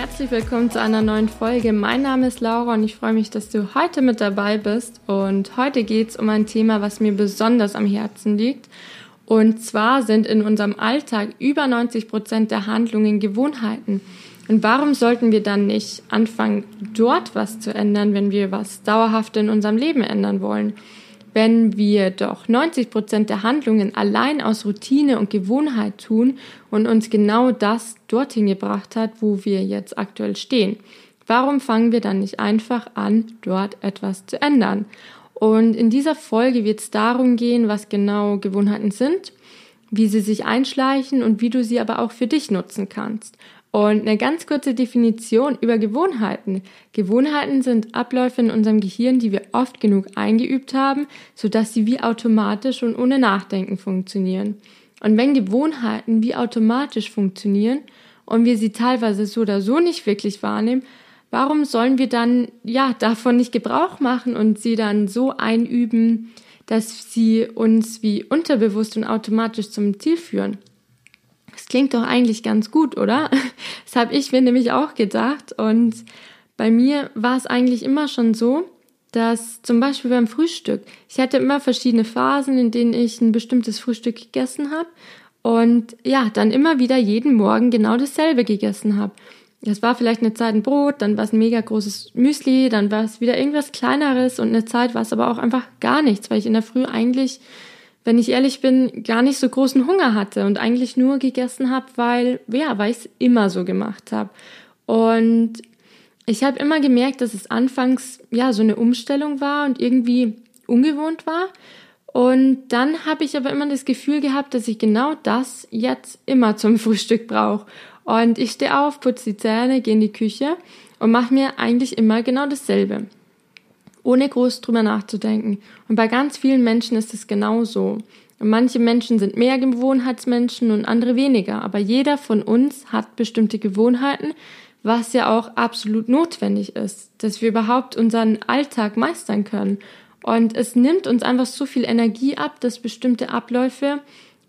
herzlich willkommen zu einer neuen Folge. Mein Name ist Laura und ich freue mich, dass du heute mit dabei bist. Und heute geht es um ein Thema, was mir besonders am Herzen liegt. Und zwar sind in unserem Alltag über 90 Prozent der Handlungen Gewohnheiten. Und warum sollten wir dann nicht anfangen, dort was zu ändern, wenn wir was dauerhaft in unserem Leben ändern wollen? Wenn wir doch 90 Prozent der Handlungen allein aus Routine und Gewohnheit tun und uns genau das dorthin gebracht hat, wo wir jetzt aktuell stehen. Warum fangen wir dann nicht einfach an, dort etwas zu ändern? Und in dieser Folge wird es darum gehen, was genau Gewohnheiten sind, wie sie sich einschleichen und wie du sie aber auch für dich nutzen kannst. Und eine ganz kurze Definition über Gewohnheiten. Gewohnheiten sind Abläufe in unserem Gehirn, die wir oft genug eingeübt haben, sodass sie wie automatisch und ohne Nachdenken funktionieren. Und wenn Gewohnheiten wie automatisch funktionieren und wir sie teilweise so oder so nicht wirklich wahrnehmen, warum sollen wir dann ja davon nicht Gebrauch machen und sie dann so einüben, dass sie uns wie unterbewusst und automatisch zum Ziel führen? Das klingt doch eigentlich ganz gut, oder? Das habe ich mir nämlich auch gedacht. Und bei mir war es eigentlich immer schon so, dass zum Beispiel beim Frühstück, ich hatte immer verschiedene Phasen, in denen ich ein bestimmtes Frühstück gegessen habe und ja, dann immer wieder jeden Morgen genau dasselbe gegessen habe. Es war vielleicht eine Zeit ein Brot, dann war es ein mega großes Müsli, dann war es wieder irgendwas kleineres und eine Zeit war es aber auch einfach gar nichts, weil ich in der Früh eigentlich wenn ich ehrlich bin, gar nicht so großen Hunger hatte und eigentlich nur gegessen habe, weil, ja, weil ich es immer so gemacht habe. Und ich habe immer gemerkt, dass es anfangs ja so eine Umstellung war und irgendwie ungewohnt war. Und dann habe ich aber immer das Gefühl gehabt, dass ich genau das jetzt immer zum Frühstück brauche. Und ich stehe auf, putze die Zähne, gehe in die Küche und mache mir eigentlich immer genau dasselbe ohne groß drüber nachzudenken. Und bei ganz vielen Menschen ist es genauso. Manche Menschen sind mehr Gewohnheitsmenschen und andere weniger, aber jeder von uns hat bestimmte Gewohnheiten, was ja auch absolut notwendig ist, dass wir überhaupt unseren Alltag meistern können. Und es nimmt uns einfach so viel Energie ab, dass bestimmte Abläufe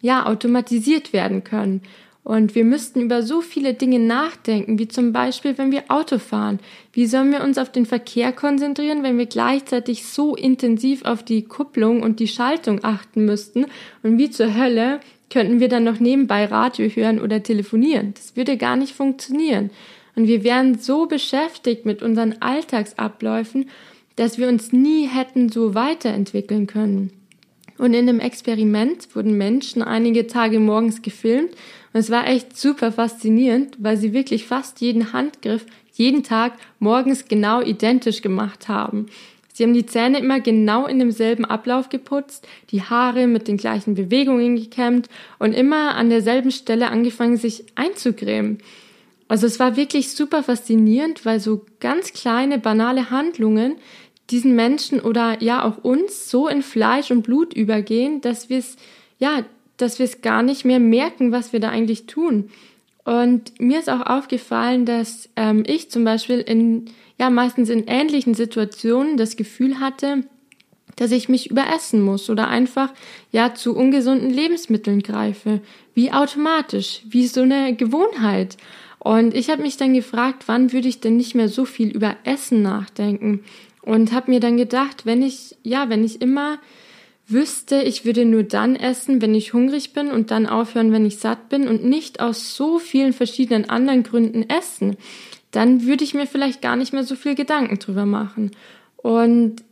ja automatisiert werden können. Und wir müssten über so viele Dinge nachdenken, wie zum Beispiel, wenn wir Auto fahren. Wie sollen wir uns auf den Verkehr konzentrieren, wenn wir gleichzeitig so intensiv auf die Kupplung und die Schaltung achten müssten? Und wie zur Hölle könnten wir dann noch nebenbei Radio hören oder telefonieren? Das würde gar nicht funktionieren. Und wir wären so beschäftigt mit unseren Alltagsabläufen, dass wir uns nie hätten so weiterentwickeln können. Und in dem Experiment wurden Menschen einige Tage morgens gefilmt und es war echt super faszinierend, weil sie wirklich fast jeden Handgriff jeden Tag morgens genau identisch gemacht haben. Sie haben die Zähne immer genau in demselben Ablauf geputzt, die Haare mit den gleichen Bewegungen gekämmt und immer an derselben Stelle angefangen, sich einzucremen. Also es war wirklich super faszinierend, weil so ganz kleine, banale Handlungen diesen Menschen oder ja auch uns so in Fleisch und Blut übergehen, dass wir es ja, dass wir es gar nicht mehr merken, was wir da eigentlich tun. Und mir ist auch aufgefallen, dass ähm, ich zum Beispiel in ja meistens in ähnlichen Situationen das Gefühl hatte, dass ich mich überessen muss oder einfach ja zu ungesunden Lebensmitteln greife, wie automatisch, wie so eine Gewohnheit. Und ich habe mich dann gefragt, wann würde ich denn nicht mehr so viel über Essen nachdenken? und habe mir dann gedacht, wenn ich, ja, wenn ich immer wüsste, ich würde nur dann essen, wenn ich hungrig bin und dann aufhören, wenn ich satt bin und nicht aus so vielen verschiedenen anderen Gründen essen, dann würde ich mir vielleicht gar nicht mehr so viel Gedanken drüber machen. Und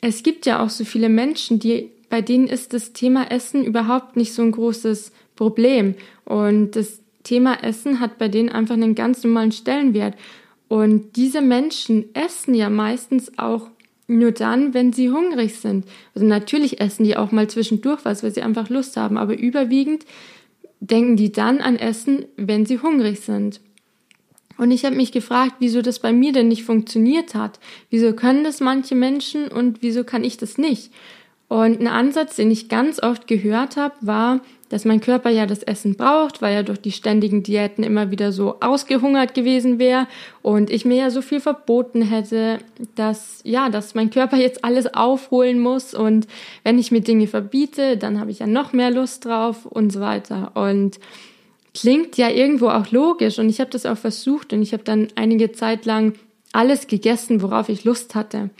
es gibt ja auch so viele Menschen, die, bei denen ist das Thema Essen überhaupt nicht so ein großes Problem. Und das Thema Essen hat bei denen einfach einen ganz normalen Stellenwert. Und diese Menschen essen ja meistens auch nur dann, wenn sie hungrig sind. Also natürlich essen die auch mal zwischendurch was, weil sie einfach Lust haben, aber überwiegend denken die dann an Essen, wenn sie hungrig sind. Und ich habe mich gefragt, wieso das bei mir denn nicht funktioniert hat. Wieso können das manche Menschen und wieso kann ich das nicht? Und ein Ansatz, den ich ganz oft gehört habe, war, dass mein Körper ja das Essen braucht, weil er durch die ständigen Diäten immer wieder so ausgehungert gewesen wäre und ich mir ja so viel verboten hätte, dass ja, dass mein Körper jetzt alles aufholen muss und wenn ich mir Dinge verbiete, dann habe ich ja noch mehr Lust drauf und so weiter. Und klingt ja irgendwo auch logisch und ich habe das auch versucht und ich habe dann einige Zeit lang alles gegessen, worauf ich Lust hatte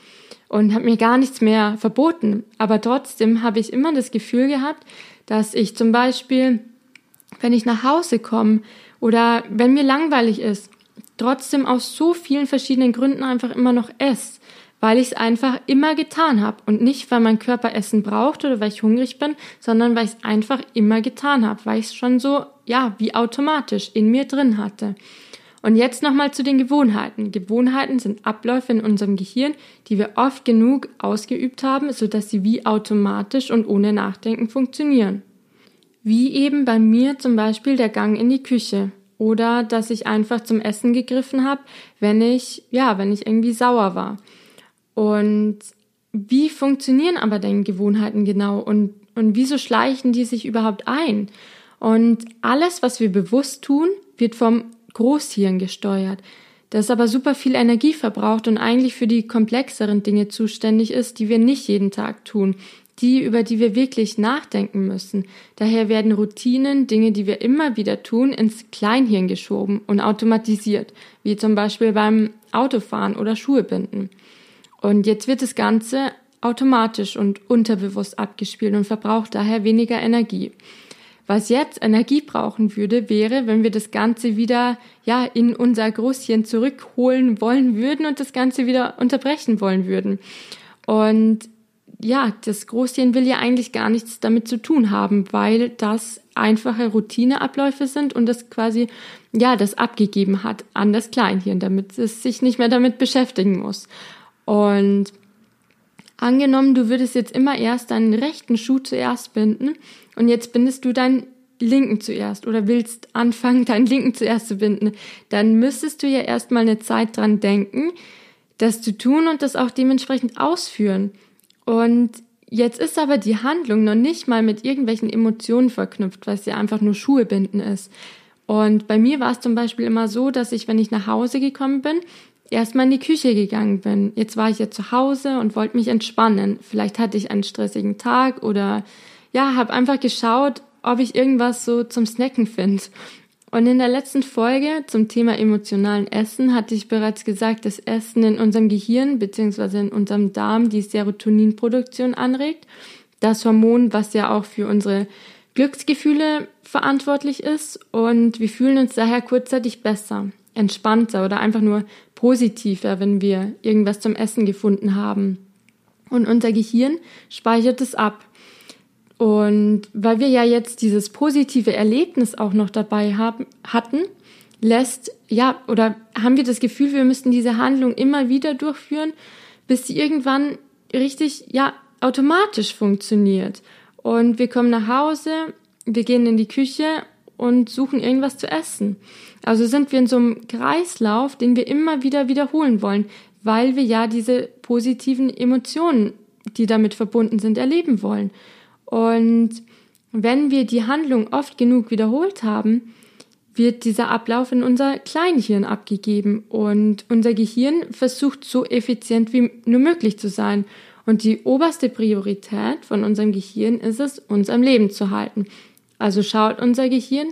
und habe mir gar nichts mehr verboten. Aber trotzdem habe ich immer das Gefühl gehabt, dass ich zum Beispiel, wenn ich nach Hause komme oder wenn mir langweilig ist, trotzdem aus so vielen verschiedenen Gründen einfach immer noch esse weil ich es einfach immer getan habe und nicht, weil mein Körper Essen braucht oder weil ich hungrig bin, sondern weil ich es einfach immer getan habe, weil ich es schon so, ja, wie automatisch in mir drin hatte. Und jetzt nochmal zu den Gewohnheiten. Gewohnheiten sind Abläufe in unserem Gehirn, die wir oft genug ausgeübt haben, sodass sie wie automatisch und ohne Nachdenken funktionieren. Wie eben bei mir zum Beispiel der Gang in die Küche oder dass ich einfach zum Essen gegriffen habe, wenn ich, ja, wenn ich irgendwie sauer war. Und wie funktionieren aber denn Gewohnheiten genau und, und wieso schleichen die sich überhaupt ein? Und alles, was wir bewusst tun, wird vom Großhirn gesteuert, das aber super viel Energie verbraucht und eigentlich für die komplexeren Dinge zuständig ist, die wir nicht jeden Tag tun, die, über die wir wirklich nachdenken müssen. Daher werden Routinen, Dinge, die wir immer wieder tun, ins Kleinhirn geschoben und automatisiert, wie zum Beispiel beim Autofahren oder Schuhe binden. Und jetzt wird das Ganze automatisch und unterbewusst abgespielt und verbraucht daher weniger Energie. Was jetzt Energie brauchen würde, wäre, wenn wir das Ganze wieder, ja, in unser Großchen zurückholen wollen würden und das Ganze wieder unterbrechen wollen würden. Und ja, das Großchen will ja eigentlich gar nichts damit zu tun haben, weil das einfache Routineabläufe sind und das quasi, ja, das abgegeben hat an das Kleinhirn, damit es sich nicht mehr damit beschäftigen muss. Und angenommen, du würdest jetzt immer erst deinen rechten Schuh zuerst binden und jetzt bindest du deinen linken zuerst oder willst anfangen, deinen linken zuerst zu binden, dann müsstest du ja erstmal eine Zeit dran denken, das zu tun und das auch dementsprechend ausführen. Und jetzt ist aber die Handlung noch nicht mal mit irgendwelchen Emotionen verknüpft, weil es ja einfach nur Schuhe binden ist. Und bei mir war es zum Beispiel immer so, dass ich, wenn ich nach Hause gekommen bin, erstmal in die Küche gegangen bin. Jetzt war ich ja zu Hause und wollte mich entspannen. Vielleicht hatte ich einen stressigen Tag oder ja, habe einfach geschaut, ob ich irgendwas so zum Snacken finde. Und in der letzten Folge zum Thema emotionalen Essen hatte ich bereits gesagt, dass Essen in unserem Gehirn bzw. in unserem Darm die Serotoninproduktion anregt. Das Hormon, was ja auch für unsere Glücksgefühle verantwortlich ist. Und wir fühlen uns daher kurzzeitig besser, entspannter oder einfach nur positiver, wenn wir irgendwas zum Essen gefunden haben. Und unser Gehirn speichert es ab. Und weil wir ja jetzt dieses positive Erlebnis auch noch dabei haben, hatten, lässt, ja, oder haben wir das Gefühl, wir müssten diese Handlung immer wieder durchführen, bis sie irgendwann richtig, ja, automatisch funktioniert. Und wir kommen nach Hause, wir gehen in die Küche und suchen irgendwas zu essen. Also sind wir in so einem Kreislauf, den wir immer wieder wiederholen wollen, weil wir ja diese positiven Emotionen, die damit verbunden sind, erleben wollen. Und wenn wir die Handlung oft genug wiederholt haben, wird dieser Ablauf in unser Kleinhirn abgegeben und unser Gehirn versucht so effizient wie nur möglich zu sein. Und die oberste Priorität von unserem Gehirn ist es, uns am Leben zu halten. Also schaut unser Gehirn,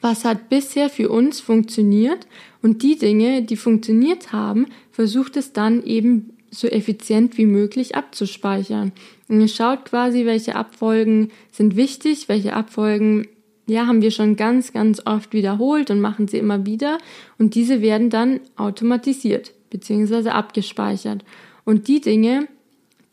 was hat bisher für uns funktioniert und die Dinge, die funktioniert haben, versucht es dann eben so effizient wie möglich abzuspeichern. Und es schaut quasi, welche Abfolgen sind wichtig, welche Abfolgen ja, haben wir schon ganz, ganz oft wiederholt und machen sie immer wieder. Und diese werden dann automatisiert bzw. abgespeichert. Und die Dinge,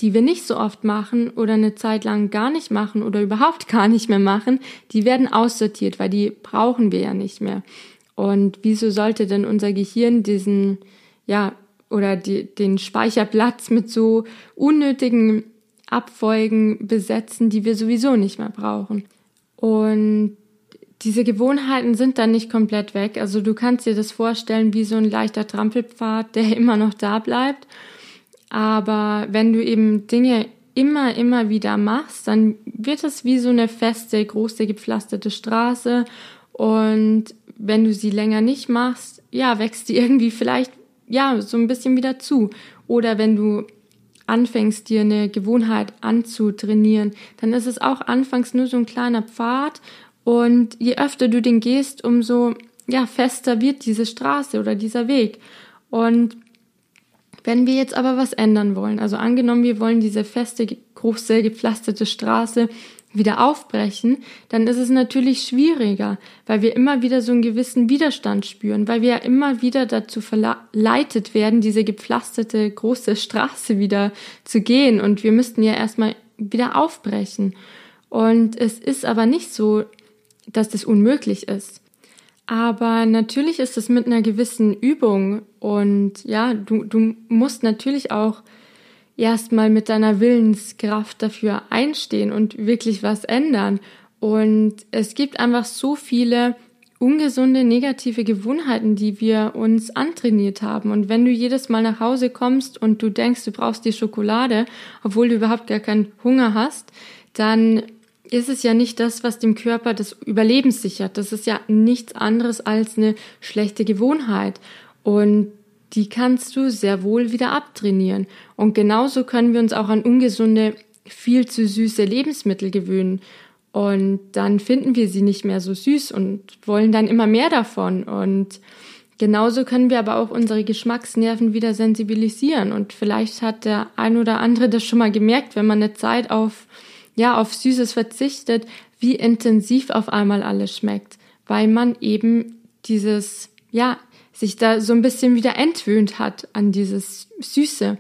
die wir nicht so oft machen oder eine Zeit lang gar nicht machen oder überhaupt gar nicht mehr machen, die werden aussortiert, weil die brauchen wir ja nicht mehr. Und wieso sollte denn unser Gehirn diesen, ja, oder die, den Speicherplatz mit so unnötigen Abfolgen besetzen, die wir sowieso nicht mehr brauchen? Und diese Gewohnheiten sind dann nicht komplett weg. Also du kannst dir das vorstellen wie so ein leichter Trampelpfad, der immer noch da bleibt. Aber wenn du eben Dinge immer, immer wieder machst, dann wird es wie so eine feste, große, gepflasterte Straße. Und wenn du sie länger nicht machst, ja, wächst die irgendwie vielleicht, ja, so ein bisschen wieder zu. Oder wenn du anfängst, dir eine Gewohnheit anzutrainieren, dann ist es auch anfangs nur so ein kleiner Pfad Und je öfter du den gehst, umso ja, fester wird diese Straße oder dieser Weg. Und wenn wir jetzt aber was ändern wollen, also angenommen, wir wollen diese feste, große, gepflasterte Straße wieder aufbrechen, dann ist es natürlich schwieriger, weil wir immer wieder so einen gewissen Widerstand spüren, weil wir ja immer wieder dazu verleitet werden, diese gepflasterte große Straße wieder zu gehen und wir müssten ja erstmal wieder aufbrechen. Und es ist aber nicht so, dass das unmöglich ist. Aber natürlich ist es mit einer gewissen Übung und ja, du, du musst natürlich auch erstmal mit deiner Willenskraft dafür einstehen und wirklich was ändern. Und es gibt einfach so viele ungesunde, negative Gewohnheiten, die wir uns antrainiert haben. Und wenn du jedes Mal nach Hause kommst und du denkst, du brauchst die Schokolade, obwohl du überhaupt gar keinen Hunger hast, dann ist es ja nicht das, was dem Körper das Überleben sichert. Das ist ja nichts anderes als eine schlechte Gewohnheit. Und die kannst du sehr wohl wieder abtrainieren. Und genauso können wir uns auch an ungesunde, viel zu süße Lebensmittel gewöhnen. Und dann finden wir sie nicht mehr so süß und wollen dann immer mehr davon. Und genauso können wir aber auch unsere Geschmacksnerven wieder sensibilisieren. Und vielleicht hat der ein oder andere das schon mal gemerkt, wenn man eine Zeit auf, ja, auf Süßes verzichtet, wie intensiv auf einmal alles schmeckt. Weil man eben dieses, ja, sich da so ein bisschen wieder entwöhnt hat an dieses Süße.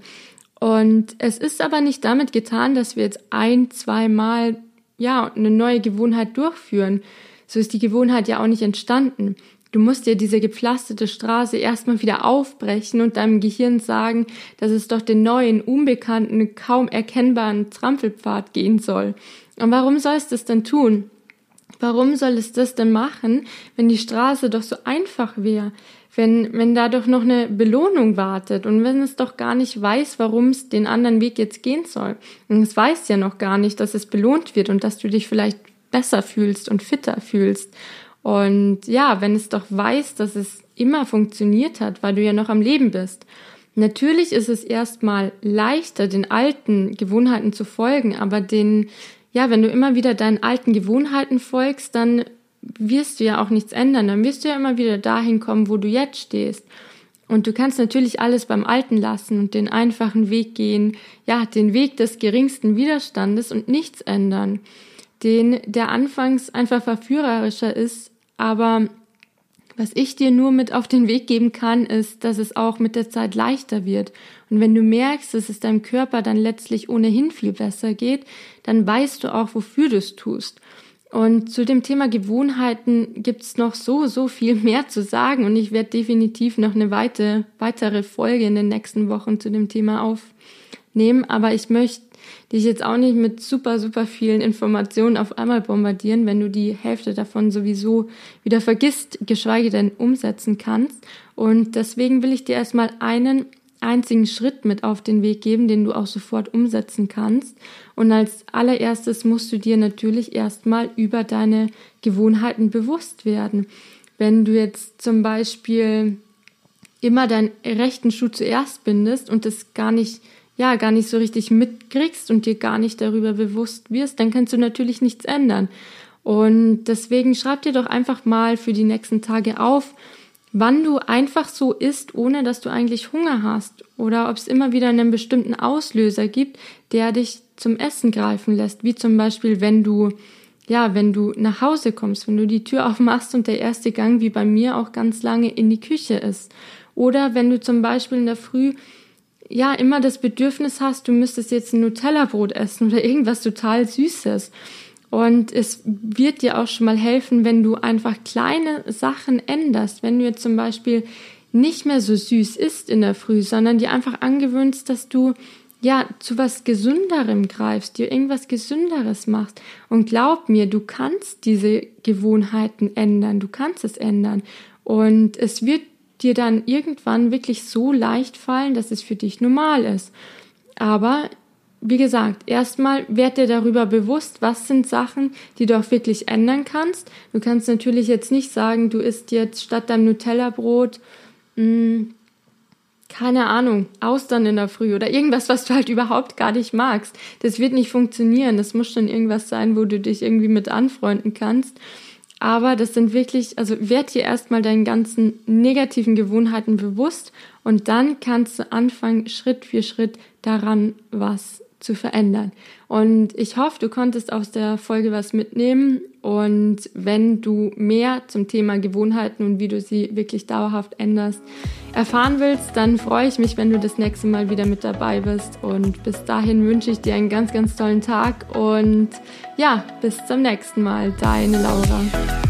Und es ist aber nicht damit getan, dass wir jetzt ein, zweimal ja eine neue Gewohnheit durchführen. So ist die Gewohnheit ja auch nicht entstanden. Du musst dir diese gepflasterte Straße erstmal wieder aufbrechen und deinem Gehirn sagen, dass es doch den neuen, unbekannten, kaum erkennbaren Trampelpfad gehen soll. Und warum soll es das denn tun? Warum soll es das denn machen, wenn die Straße doch so einfach wäre? wenn, wenn da doch noch eine Belohnung wartet und wenn es doch gar nicht weiß, warum es den anderen Weg jetzt gehen soll. Und es weiß ja noch gar nicht, dass es belohnt wird und dass du dich vielleicht besser fühlst und fitter fühlst. Und ja, wenn es doch weiß, dass es immer funktioniert hat, weil du ja noch am Leben bist. Natürlich ist es erstmal leichter, den alten Gewohnheiten zu folgen, aber den, ja, wenn du immer wieder deinen alten Gewohnheiten folgst, dann wirst du ja auch nichts ändern. Dann wirst du ja immer wieder dahin kommen, wo du jetzt stehst. Und du kannst natürlich alles beim Alten lassen und den einfachen Weg gehen, ja, den Weg des geringsten Widerstandes und nichts ändern. Den, der anfangs einfach verführerischer ist, aber was ich dir nur mit auf den Weg geben kann, ist, dass es auch mit der Zeit leichter wird. Und wenn du merkst, dass es deinem Körper dann letztlich ohnehin viel besser geht, dann weißt du auch, wofür du es tust. Und zu dem Thema Gewohnheiten gibt's noch so, so viel mehr zu sagen. Und ich werde definitiv noch eine weite, weitere Folge in den nächsten Wochen zu dem Thema aufnehmen. Aber ich möchte dich jetzt auch nicht mit super, super vielen Informationen auf einmal bombardieren, wenn du die Hälfte davon sowieso wieder vergisst, geschweige denn umsetzen kannst. Und deswegen will ich dir erstmal einen einzigen Schritt mit auf den Weg geben, den du auch sofort umsetzen kannst. Und als allererstes musst du dir natürlich erstmal über deine Gewohnheiten bewusst werden. Wenn du jetzt zum Beispiel immer deinen rechten Schuh zuerst bindest und das gar nicht, ja, gar nicht so richtig mitkriegst und dir gar nicht darüber bewusst wirst, dann kannst du natürlich nichts ändern. Und deswegen schreib dir doch einfach mal für die nächsten Tage auf, wann du einfach so isst, ohne dass du eigentlich Hunger hast oder ob es immer wieder einen bestimmten Auslöser gibt, der dich zum Essen greifen lässt, wie zum Beispiel wenn du ja, wenn du nach Hause kommst, wenn du die Tür aufmachst und der erste Gang wie bei mir auch ganz lange in die Küche ist. Oder wenn du zum Beispiel in der Früh ja immer das Bedürfnis hast, du müsstest jetzt ein Nutella-Brot essen oder irgendwas total Süßes. Und es wird dir auch schon mal helfen, wenn du einfach kleine Sachen änderst. Wenn du jetzt zum Beispiel nicht mehr so süß isst in der Früh, sondern dir einfach angewöhnst, dass du ja zu was Gesünderem greifst, dir irgendwas Gesünderes machst. Und glaub mir, du kannst diese Gewohnheiten ändern, du kannst es ändern. Und es wird dir dann irgendwann wirklich so leicht fallen, dass es für dich normal ist. Aber wie gesagt, erstmal werd dir darüber bewusst, was sind Sachen, die du auch wirklich ändern kannst. Du kannst natürlich jetzt nicht sagen, du isst jetzt statt deinem Nutella-Brot, hm, keine Ahnung, Austern in der Früh oder irgendwas, was du halt überhaupt gar nicht magst. Das wird nicht funktionieren. Das muss schon irgendwas sein, wo du dich irgendwie mit anfreunden kannst. Aber das sind wirklich, also werd dir erstmal deinen ganzen negativen Gewohnheiten bewusst und dann kannst du anfangen, Schritt für Schritt daran was zu verändern. Und ich hoffe, du konntest aus der Folge was mitnehmen. Und wenn du mehr zum Thema Gewohnheiten und wie du sie wirklich dauerhaft änderst, erfahren willst, dann freue ich mich, wenn du das nächste Mal wieder mit dabei bist. Und bis dahin wünsche ich dir einen ganz, ganz tollen Tag. Und ja, bis zum nächsten Mal. Deine Laura.